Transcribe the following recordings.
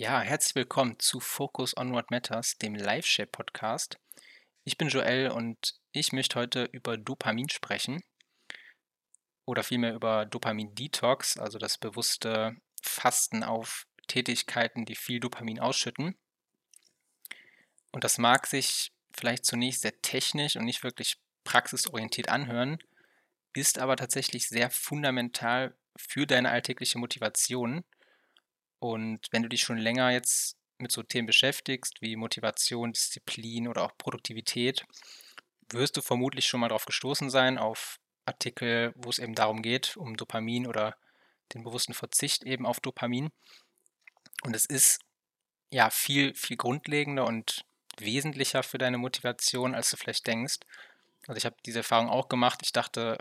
Ja, herzlich willkommen zu Focus on What Matters, dem Live-Share-Podcast. Ich bin Joel und ich möchte heute über Dopamin sprechen oder vielmehr über Dopamin-Detox, also das bewusste Fasten auf Tätigkeiten, die viel Dopamin ausschütten. Und das mag sich vielleicht zunächst sehr technisch und nicht wirklich praxisorientiert anhören, ist aber tatsächlich sehr fundamental für deine alltägliche Motivation. Und wenn du dich schon länger jetzt mit so Themen beschäftigst, wie Motivation, Disziplin oder auch Produktivität, wirst du vermutlich schon mal darauf gestoßen sein, auf Artikel, wo es eben darum geht, um Dopamin oder den bewussten Verzicht eben auf Dopamin. Und es ist ja viel, viel grundlegender und wesentlicher für deine Motivation, als du vielleicht denkst. Also ich habe diese Erfahrung auch gemacht. Ich dachte,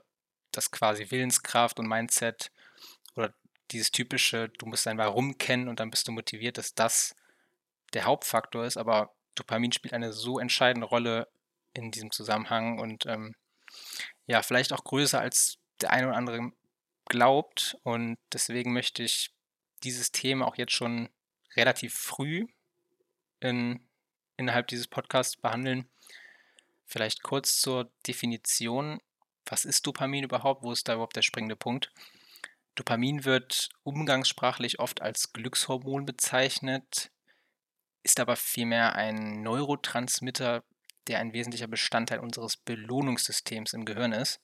dass quasi Willenskraft und Mindset dieses typische, du musst dein Warum kennen und dann bist du motiviert, dass das der Hauptfaktor ist. Aber Dopamin spielt eine so entscheidende Rolle in diesem Zusammenhang und ähm, ja, vielleicht auch größer als der eine oder andere glaubt. Und deswegen möchte ich dieses Thema auch jetzt schon relativ früh in, innerhalb dieses Podcasts behandeln. Vielleicht kurz zur Definition. Was ist Dopamin überhaupt? Wo ist da überhaupt der springende Punkt? Dopamin wird umgangssprachlich oft als Glückshormon bezeichnet, ist aber vielmehr ein Neurotransmitter, der ein wesentlicher Bestandteil unseres Belohnungssystems im Gehirn ist.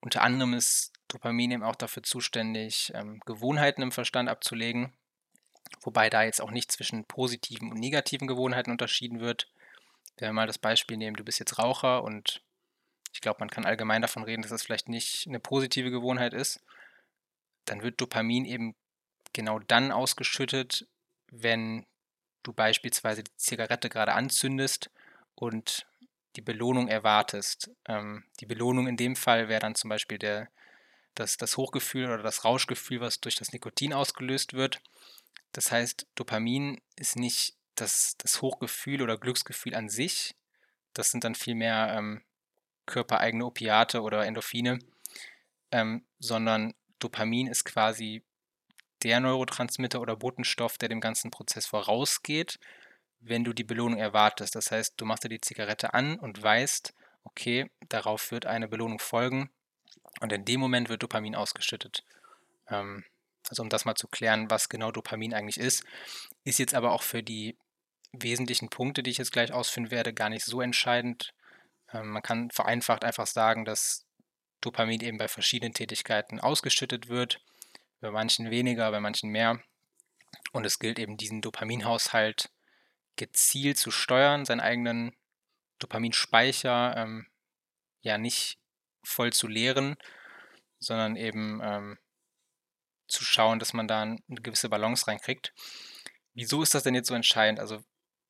Unter anderem ist Dopamin eben auch dafür zuständig, ähm, Gewohnheiten im Verstand abzulegen, wobei da jetzt auch nicht zwischen positiven und negativen Gewohnheiten unterschieden wird. Wenn wir mal das Beispiel nehmen, du bist jetzt Raucher und ich glaube, man kann allgemein davon reden, dass das vielleicht nicht eine positive Gewohnheit ist, dann wird Dopamin eben genau dann ausgeschüttet, wenn du beispielsweise die Zigarette gerade anzündest und die Belohnung erwartest. Ähm, die Belohnung in dem Fall wäre dann zum Beispiel der, das, das Hochgefühl oder das Rauschgefühl, was durch das Nikotin ausgelöst wird. Das heißt, Dopamin ist nicht das, das Hochgefühl oder Glücksgefühl an sich. Das sind dann vielmehr ähm, körpereigene Opiate oder Endorphine, ähm, sondern Dopamin ist quasi der Neurotransmitter oder Botenstoff, der dem ganzen Prozess vorausgeht wenn du die Belohnung erwartest. Das heißt, du machst dir die Zigarette an und weißt, okay, darauf wird eine Belohnung folgen und in dem Moment wird Dopamin ausgeschüttet. Ähm, also um das mal zu klären, was genau Dopamin eigentlich ist, ist jetzt aber auch für die wesentlichen Punkte, die ich jetzt gleich ausführen werde, gar nicht so entscheidend. Ähm, man kann vereinfacht einfach sagen, dass Dopamin eben bei verschiedenen Tätigkeiten ausgeschüttet wird, bei manchen weniger, bei manchen mehr. Und es gilt eben diesen Dopaminhaushalt gezielt zu steuern, seinen eigenen Dopaminspeicher ähm, ja nicht voll zu leeren, sondern eben ähm, zu schauen, dass man da eine gewisse Balance reinkriegt. Wieso ist das denn jetzt so entscheidend? Also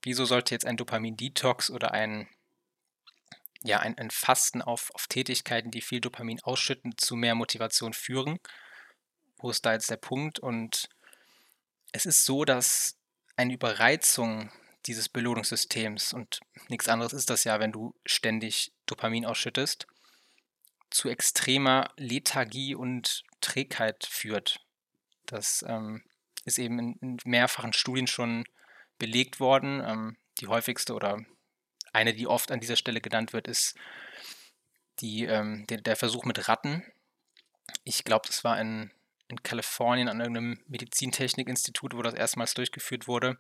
wieso sollte jetzt ein Dopamin-Detox oder ein, ja, ein, ein Fasten auf, auf Tätigkeiten, die viel Dopamin ausschütten, zu mehr Motivation führen? Wo ist da jetzt der Punkt? Und es ist so, dass eine Überreizung dieses Belohnungssystems und nichts anderes ist das ja, wenn du ständig Dopamin ausschüttest, zu extremer Lethargie und Trägheit führt. Das ähm, ist eben in, in, mehrfachen Studien schon belegt worden. Ähm, die häufigste oder eine, die oft an dieser Stelle genannt wird, ist die, ähm, der, der, Versuch mit Ratten. Ich glaube, das war in, in Kalifornien an irgendeinem Medizintechnikinstitut, wo das erstmals durchgeführt wurde.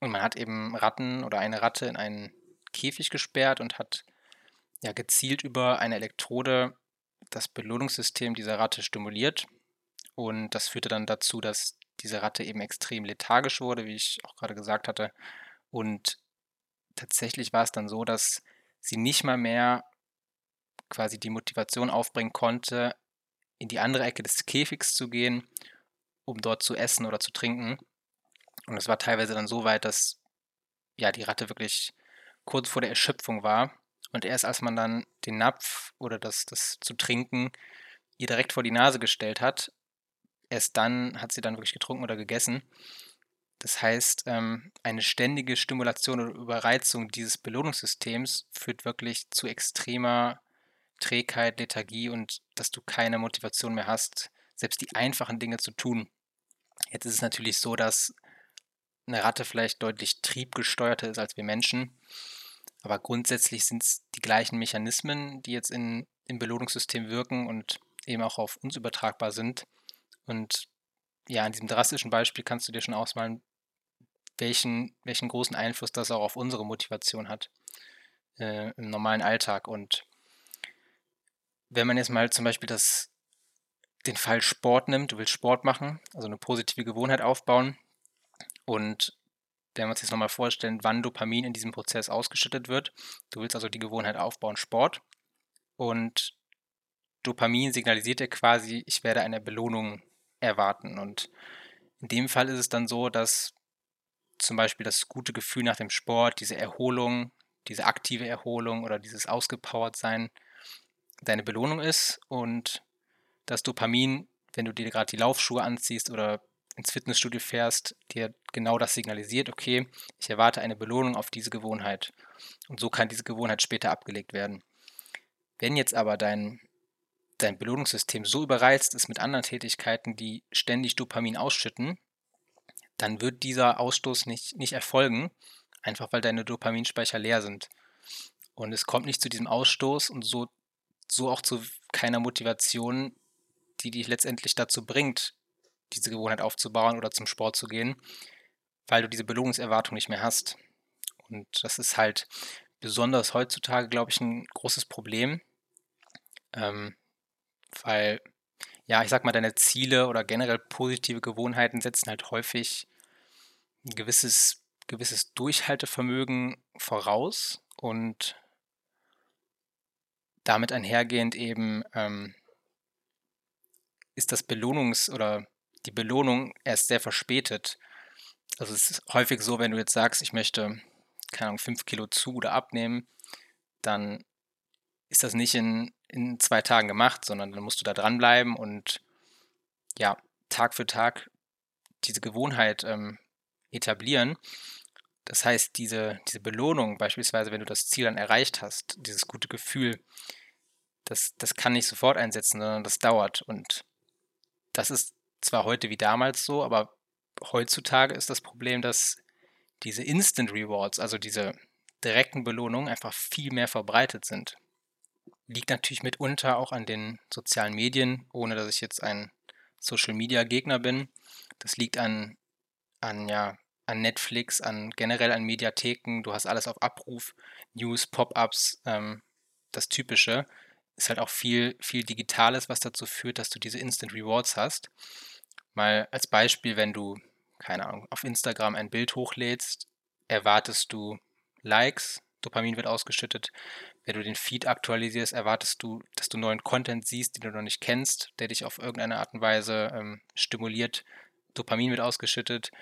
Und man hat eben Ratten oder eine Ratte in einen Käfig gesperrt und hat ja gezielt über eine Elektrode das Belohnungssystem dieser Ratte stimuliert. Und das führte dann dazu, dass diese Ratte eben extrem lethargisch wurde, wie ich auch gerade gesagt hatte. Und tatsächlich war es dann so, dass sie nicht mal mehr quasi die Motivation aufbringen konnte, in die andere Ecke des Käfigs zu gehen, um dort zu essen oder zu trinken, und es war teilweise dann so weit, dass ja die Ratte wirklich kurz vor der Erschöpfung war. Und erst als man dann den Napf oder das, das zu trinken ihr direkt vor die Nase gestellt hat, erst dann hat sie dann wirklich getrunken oder gegessen. Das heißt, ähm, eine ständige Stimulation oder Überreizung dieses Belohnungssystems führt wirklich zu extremer Trägheit, Lethargie und dass du keine Motivation mehr hast, selbst die einfachen Dinge zu tun. Jetzt ist es natürlich so, dass eine Ratte vielleicht deutlich triebgesteuerter ist als wir Menschen. Aber grundsätzlich sind es die gleichen Mechanismen, die jetzt in, im Belohnungssystem wirken und eben auch auf uns übertragbar sind. Und ja, in diesem drastischen Beispiel kannst du dir schon ausmalen, welchen, welchen großen Einfluss das auch auf unsere Motivation hat äh, im normalen Alltag. Und wenn man jetzt mal zum Beispiel das, den Fall Sport nimmt, du willst Sport machen, also eine positive Gewohnheit aufbauen und wenn wir uns jetzt nochmal vorstellen, wann Dopamin in diesem Prozess ausgeschüttet wird. Du willst also die Gewohnheit aufbauen, Sport. Und Dopamin signalisiert dir quasi, ich werde eine Belohnung erwarten. Und in dem Fall ist es dann so, dass zum Beispiel das gute Gefühl nach dem Sport, diese Erholung, diese aktive Erholung oder dieses ausgepowert sein deine Belohnung ist und das Dopamin, wenn du dir gerade die Laufschuhe anziehst oder ins Fitnessstudio fährst, dir genau das signalisiert, okay, ich erwarte eine Belohnung auf diese Gewohnheit. Und so kann diese Gewohnheit später abgelegt werden. Wenn jetzt aber dein, dein Belohnungssystem so überreizt ist mit anderen Tätigkeiten, die ständig Dopamin ausschütten, dann wird dieser Ausstoß nicht, nicht erfolgen, einfach weil deine Dopaminspeicher leer sind. Und es kommt nicht zu diesem Ausstoß und so, so auch zu keiner Motivation, die dich letztendlich dazu bringt, diese Gewohnheit aufzubauen oder zum Sport zu gehen, weil du diese Belohnungserwartung nicht mehr hast. Und das ist halt besonders heutzutage, glaube ich, ein großes Problem, ähm, weil, ja, ich sag mal, deine Ziele oder generell positive Gewohnheiten setzen halt häufig ein gewisses, gewisses Durchhaltevermögen voraus und damit einhergehend eben ähm, ist das Belohnungs- oder die Belohnung erst sehr verspätet. Also es ist häufig so, wenn du jetzt sagst, ich möchte, keine Ahnung, fünf Kilo zu oder abnehmen, dann ist das nicht in, in zwei Tagen gemacht, sondern dann musst du da dranbleiben und ja, Tag für Tag diese Gewohnheit ähm, etablieren. Das heißt, diese, diese Belohnung, beispielsweise, wenn du das Ziel dann erreicht hast, dieses gute Gefühl, das, das kann nicht sofort einsetzen, sondern das dauert. Und das ist zwar heute wie damals so, aber heutzutage ist das Problem, dass diese Instant Rewards, also diese direkten Belohnungen, einfach viel mehr verbreitet sind. Liegt natürlich mitunter auch an den sozialen Medien, ohne dass ich jetzt ein Social Media Gegner bin. Das liegt an, an, ja, an Netflix, an generell an Mediatheken. Du hast alles auf Abruf, News, Pop-ups, ähm, das Typische. Ist halt auch viel, viel Digitales, was dazu führt, dass du diese Instant Rewards hast. Mal als Beispiel, wenn du, keine Ahnung, auf Instagram ein Bild hochlädst, erwartest du Likes, Dopamin wird ausgeschüttet. Wenn du den Feed aktualisierst, erwartest du, dass du neuen Content siehst, den du noch nicht kennst, der dich auf irgendeine Art und Weise ähm, stimuliert. Dopamin wird ausgeschüttet.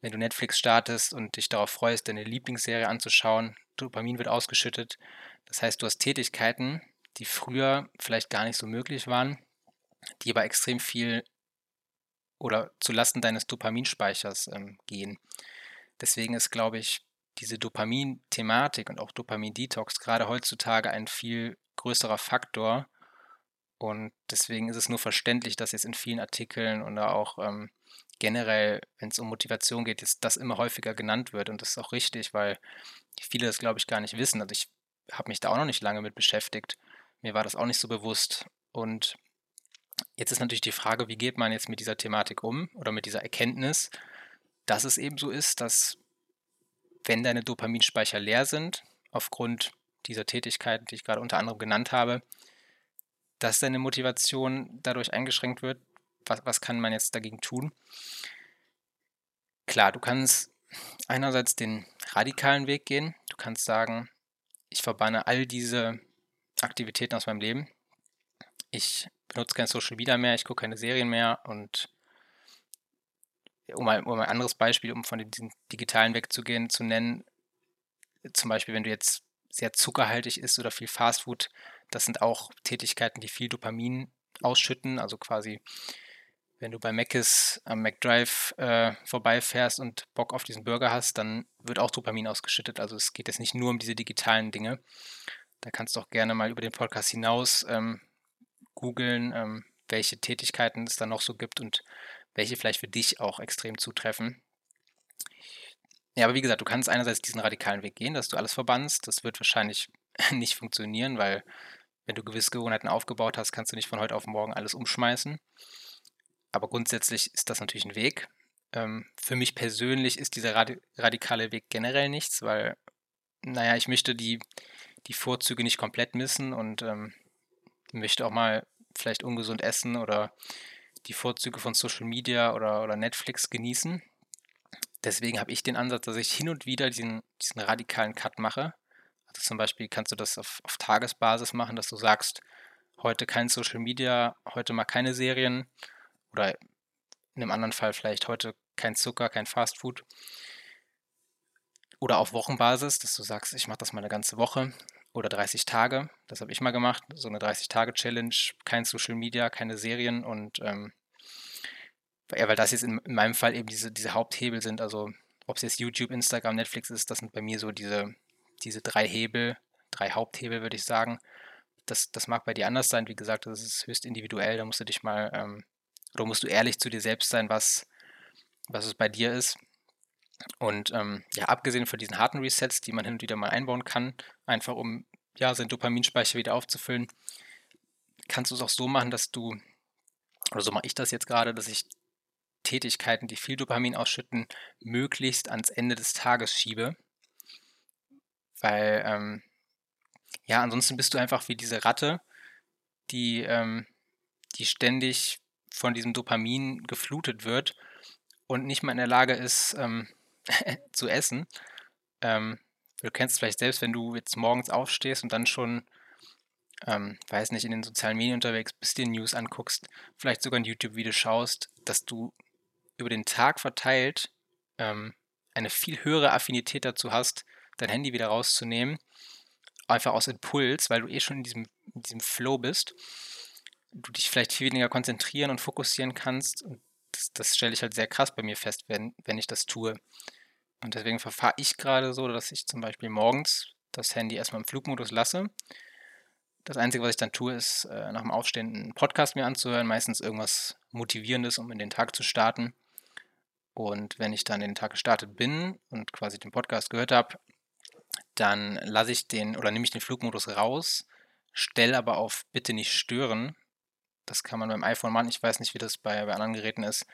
Wenn du Netflix startest und dich darauf freust, deine Lieblingsserie anzuschauen, Dopamin wird ausgeschüttet. Das heißt, du hast Tätigkeiten, die früher vielleicht gar nicht so möglich waren, die aber extrem viel oder zulasten deines Dopaminspeichers ähm, gehen. Deswegen ist, glaube ich, diese Dopamin-Thematik und auch Dopamin-Detox gerade heutzutage ein viel größerer Faktor. Und deswegen ist es nur verständlich, dass jetzt in vielen Artikeln oder auch ähm, generell, wenn es um Motivation geht, jetzt das immer häufiger genannt wird. Und das ist auch richtig, weil viele das, glaube ich, gar nicht wissen. Also ich habe mich da auch noch nicht lange mit beschäftigt. Mir war das auch nicht so bewusst. Und Jetzt ist natürlich die Frage, wie geht man jetzt mit dieser Thematik um oder mit dieser Erkenntnis, dass es eben so ist, dass wenn deine Dopaminspeicher leer sind, aufgrund dieser Tätigkeiten, die ich gerade unter anderem genannt habe, dass deine Motivation dadurch eingeschränkt wird. Was, was kann man jetzt dagegen tun? Klar, du kannst einerseits den radikalen Weg gehen. Du kannst sagen, ich verbanne all diese Aktivitäten aus meinem Leben. Ich benutze kein Social Media mehr, ich gucke keine Serien mehr und um ein, um ein anderes Beispiel, um von diesem digitalen wegzugehen, zu nennen, zum Beispiel, wenn du jetzt sehr zuckerhaltig isst oder viel Fastfood, das sind auch Tätigkeiten, die viel Dopamin ausschütten, also quasi wenn du bei Mc's am McDrive äh, vorbeifährst und Bock auf diesen Burger hast, dann wird auch Dopamin ausgeschüttet. Also es geht jetzt nicht nur um diese digitalen Dinge. Da kannst du auch gerne mal über den Podcast hinaus ähm, googeln, ähm, welche Tätigkeiten es da noch so gibt und welche vielleicht für dich auch extrem zutreffen. Ja, aber wie gesagt, du kannst einerseits diesen radikalen Weg gehen, dass du alles verbannst. Das wird wahrscheinlich nicht funktionieren, weil wenn du gewisse Gewohnheiten aufgebaut hast, kannst du nicht von heute auf morgen alles umschmeißen. Aber grundsätzlich ist das natürlich ein Weg. Ähm, für mich persönlich ist dieser radi radikale Weg generell nichts, weil, naja, ich möchte die, die Vorzüge nicht komplett missen und ähm, möchte auch mal vielleicht ungesund essen oder die Vorzüge von Social Media oder, oder Netflix genießen. Deswegen habe ich den Ansatz, dass ich hin und wieder diesen, diesen radikalen Cut mache. Also zum Beispiel kannst du das auf, auf Tagesbasis machen, dass du sagst, heute kein Social Media, heute mal keine Serien oder in einem anderen Fall vielleicht heute kein Zucker, kein Fastfood. Oder auf Wochenbasis, dass du sagst, ich mache das mal eine ganze Woche oder 30 Tage. Das habe ich mal gemacht. So eine 30-Tage-Challenge, kein Social Media, keine Serien und ähm, ja, weil das jetzt in, in, meinem Fall eben diese, diese Haupthebel sind. Also ob es jetzt YouTube, Instagram, Netflix ist, das sind bei mir so diese, diese drei Hebel, drei Haupthebel, würde ich sagen. Das, das mag bei dir anders sein. Wie gesagt, das ist höchst individuell. Da musst du dich mal, ähm, oder musst du ehrlich zu dir selbst sein, was, was es bei dir ist. Und ähm, ja, abgesehen von diesen harten Resets, die man hin und wieder mal einbauen kann, einfach um ja, seinen Dopaminspeicher wieder aufzufüllen, kannst du es auch so machen, dass du, oder so mache ich das jetzt gerade, dass ich Tätigkeiten, die viel Dopamin ausschütten, möglichst ans Ende des Tages schiebe. Weil, ähm, ja, ansonsten bist du einfach wie diese Ratte, die, ähm, die ständig von diesem Dopamin geflutet wird und nicht mal in der Lage ist, ähm, zu essen. Ähm, du kennst vielleicht selbst, wenn du jetzt morgens aufstehst und dann schon, ähm, weiß nicht, in den sozialen Medien unterwegs bist, dir News anguckst, vielleicht sogar ein YouTube-Video schaust, dass du über den Tag verteilt ähm, eine viel höhere Affinität dazu hast, dein Handy wieder rauszunehmen, einfach aus Impuls, weil du eh schon in diesem, in diesem Flow bist, du dich vielleicht viel weniger konzentrieren und fokussieren kannst. Und das, das stelle ich halt sehr krass bei mir fest, wenn, wenn ich das tue. Und deswegen verfahre ich gerade so, dass ich zum Beispiel morgens das Handy erstmal im Flugmodus lasse. Das Einzige, was ich dann tue, ist äh, nach dem Aufstehen einen Podcast mir anzuhören, meistens irgendwas Motivierendes, um in den Tag zu starten. Und wenn ich dann in den Tag gestartet bin und quasi den Podcast gehört habe, dann lasse ich den oder nehme ich den Flugmodus raus, stelle aber auf Bitte nicht stören. Das kann man beim iPhone machen. Ich weiß nicht, wie das bei, bei anderen Geräten ist.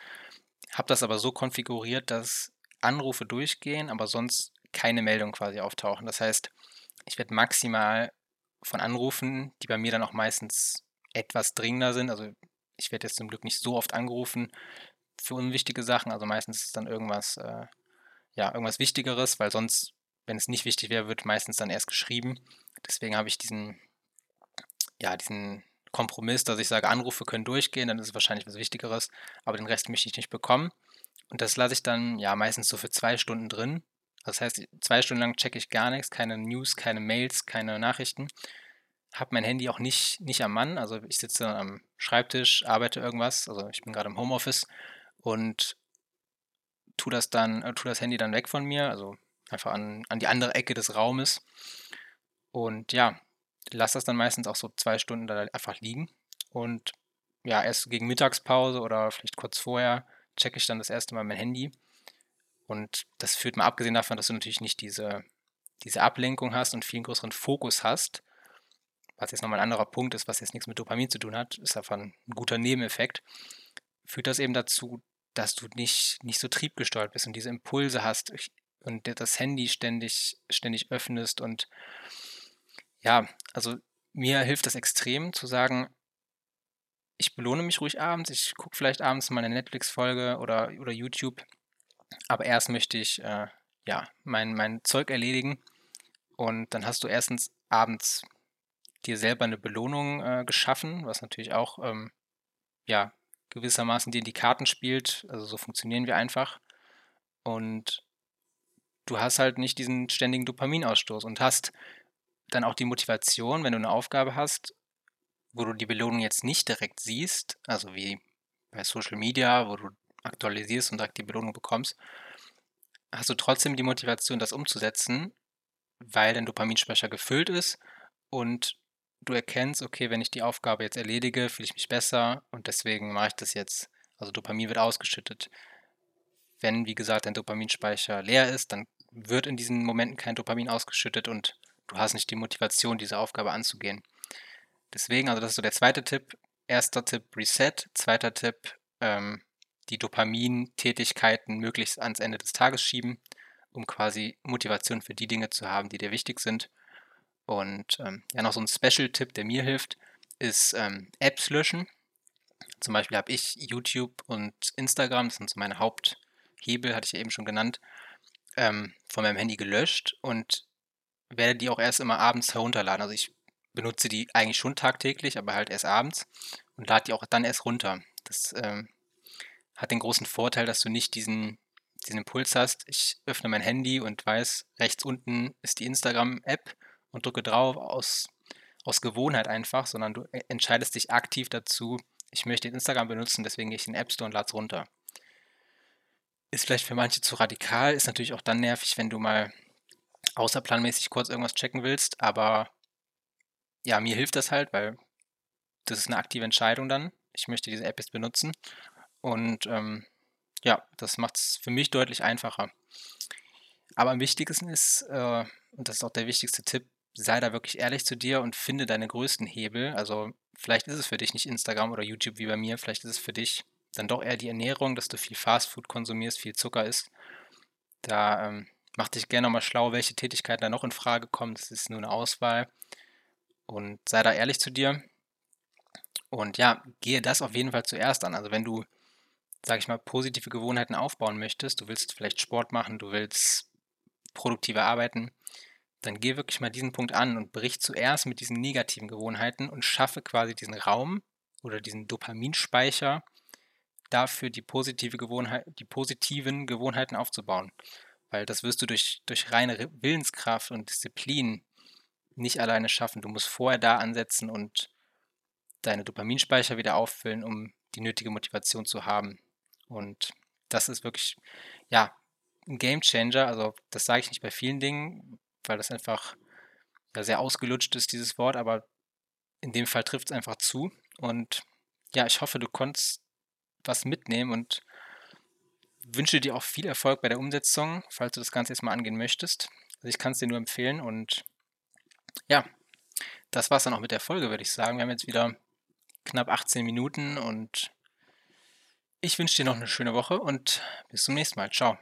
Habe das aber so konfiguriert, dass Anrufe durchgehen, aber sonst keine Meldungen quasi auftauchen. Das heißt, ich werde maximal von Anrufen, die bei mir dann auch meistens etwas dringender sind. Also ich werde jetzt zum Glück nicht so oft angerufen für unwichtige Sachen. Also meistens ist dann irgendwas, äh, ja, irgendwas Wichtigeres, weil sonst, wenn es nicht wichtig wäre, wird meistens dann erst geschrieben. Deswegen habe ich diesen, ja, diesen Kompromiss, dass ich sage, Anrufe können durchgehen, dann ist es wahrscheinlich was Wichtigeres, aber den Rest möchte ich nicht bekommen. Und das lasse ich dann ja meistens so für zwei Stunden drin. Das heißt, zwei Stunden lang checke ich gar nichts, keine News, keine Mails, keine Nachrichten. Habe mein Handy auch nicht, nicht am Mann. Also ich sitze dann am Schreibtisch, arbeite irgendwas. Also ich bin gerade im Homeoffice und tu das dann, äh, tu das Handy dann weg von mir, also einfach an, an die andere Ecke des Raumes. Und ja, lasse das dann meistens auch so zwei Stunden da einfach liegen. Und ja, erst gegen Mittagspause oder vielleicht kurz vorher checke ich dann das erste Mal mein Handy. Und das führt mal abgesehen davon, dass du natürlich nicht diese, diese Ablenkung hast und viel größeren Fokus hast, was jetzt nochmal ein anderer Punkt ist, was jetzt nichts mit Dopamin zu tun hat, ist einfach ein guter Nebeneffekt, führt das eben dazu, dass du nicht, nicht so triebgesteuert bist und diese Impulse hast und das Handy ständig, ständig öffnest. Und ja, also mir hilft das extrem zu sagen, ich belohne mich ruhig abends, ich gucke vielleicht abends mal eine Netflix-Folge oder, oder YouTube, aber erst möchte ich äh, ja, mein, mein Zeug erledigen und dann hast du erstens abends dir selber eine Belohnung äh, geschaffen, was natürlich auch ähm, ja, gewissermaßen dir in die Karten spielt. Also so funktionieren wir einfach. Und du hast halt nicht diesen ständigen Dopaminausstoß und hast dann auch die Motivation, wenn du eine Aufgabe hast, wo du die Belohnung jetzt nicht direkt siehst, also wie bei Social Media, wo du aktualisierst und direkt die Belohnung bekommst, hast du trotzdem die Motivation, das umzusetzen, weil dein Dopaminspeicher gefüllt ist und du erkennst, okay, wenn ich die Aufgabe jetzt erledige, fühle ich mich besser und deswegen mache ich das jetzt. Also Dopamin wird ausgeschüttet. Wenn, wie gesagt, dein Dopaminspeicher leer ist, dann wird in diesen Momenten kein Dopamin ausgeschüttet und du hast nicht die Motivation, diese Aufgabe anzugehen. Deswegen, also das ist so der zweite Tipp. Erster Tipp Reset, zweiter Tipp ähm, die Dopamin-Tätigkeiten möglichst ans Ende des Tages schieben, um quasi Motivation für die Dinge zu haben, die dir wichtig sind. Und ähm, ja, noch so ein Special-Tipp, der mir hilft, ist ähm, Apps löschen. Zum Beispiel habe ich YouTube und Instagram, das sind so meine Haupthebel, hatte ich ja eben schon genannt, ähm, von meinem Handy gelöscht und werde die auch erst immer abends herunterladen. Also ich benutze die eigentlich schon tagtäglich, aber halt erst abends und lade die auch dann erst runter. Das ähm, hat den großen Vorteil, dass du nicht diesen, diesen Impuls hast. Ich öffne mein Handy und weiß, rechts unten ist die Instagram-App und drücke drauf aus, aus Gewohnheit einfach, sondern du e, entscheidest dich aktiv dazu, ich möchte Instagram benutzen, deswegen gehe ich in den App Store und lade es runter. Ist vielleicht für manche zu radikal, ist natürlich auch dann nervig, wenn du mal außerplanmäßig kurz irgendwas checken willst, aber ja, mir hilft das halt, weil das ist eine aktive Entscheidung dann. Ich möchte diese App jetzt benutzen und ähm, ja, das macht es für mich deutlich einfacher. Aber am wichtigsten ist, äh, und das ist auch der wichtigste Tipp, sei da wirklich ehrlich zu dir und finde deine größten Hebel. Also vielleicht ist es für dich nicht Instagram oder YouTube wie bei mir, vielleicht ist es für dich dann doch eher die Ernährung, dass du viel Fastfood konsumierst, viel Zucker isst. Da ähm, mach dich gerne nochmal schlau, welche Tätigkeiten da noch in Frage kommen. Das ist nur eine Auswahl. Und sei da ehrlich zu dir. Und ja, gehe das auf jeden Fall zuerst an. Also wenn du, sag ich mal, positive Gewohnheiten aufbauen möchtest, du willst vielleicht Sport machen, du willst produktiver arbeiten, dann geh wirklich mal diesen Punkt an und brich zuerst mit diesen negativen Gewohnheiten und schaffe quasi diesen Raum oder diesen Dopaminspeicher dafür, die, positive Gewohnheit, die positiven Gewohnheiten aufzubauen. Weil das wirst du durch, durch reine Willenskraft und Disziplin nicht alleine schaffen. Du musst vorher da ansetzen und deine Dopaminspeicher wieder auffüllen, um die nötige Motivation zu haben. Und das ist wirklich, ja, ein Game Changer. Also, das sage ich nicht bei vielen Dingen, weil das einfach ja, sehr ausgelutscht ist, dieses Wort, aber in dem Fall trifft es einfach zu. Und ja, ich hoffe, du konntest was mitnehmen und wünsche dir auch viel Erfolg bei der Umsetzung, falls du das Ganze jetzt mal angehen möchtest. Also ich kann es dir nur empfehlen und ja, das war es dann auch mit der Folge, würde ich sagen. Wir haben jetzt wieder knapp 18 Minuten und ich wünsche dir noch eine schöne Woche und bis zum nächsten Mal. Ciao.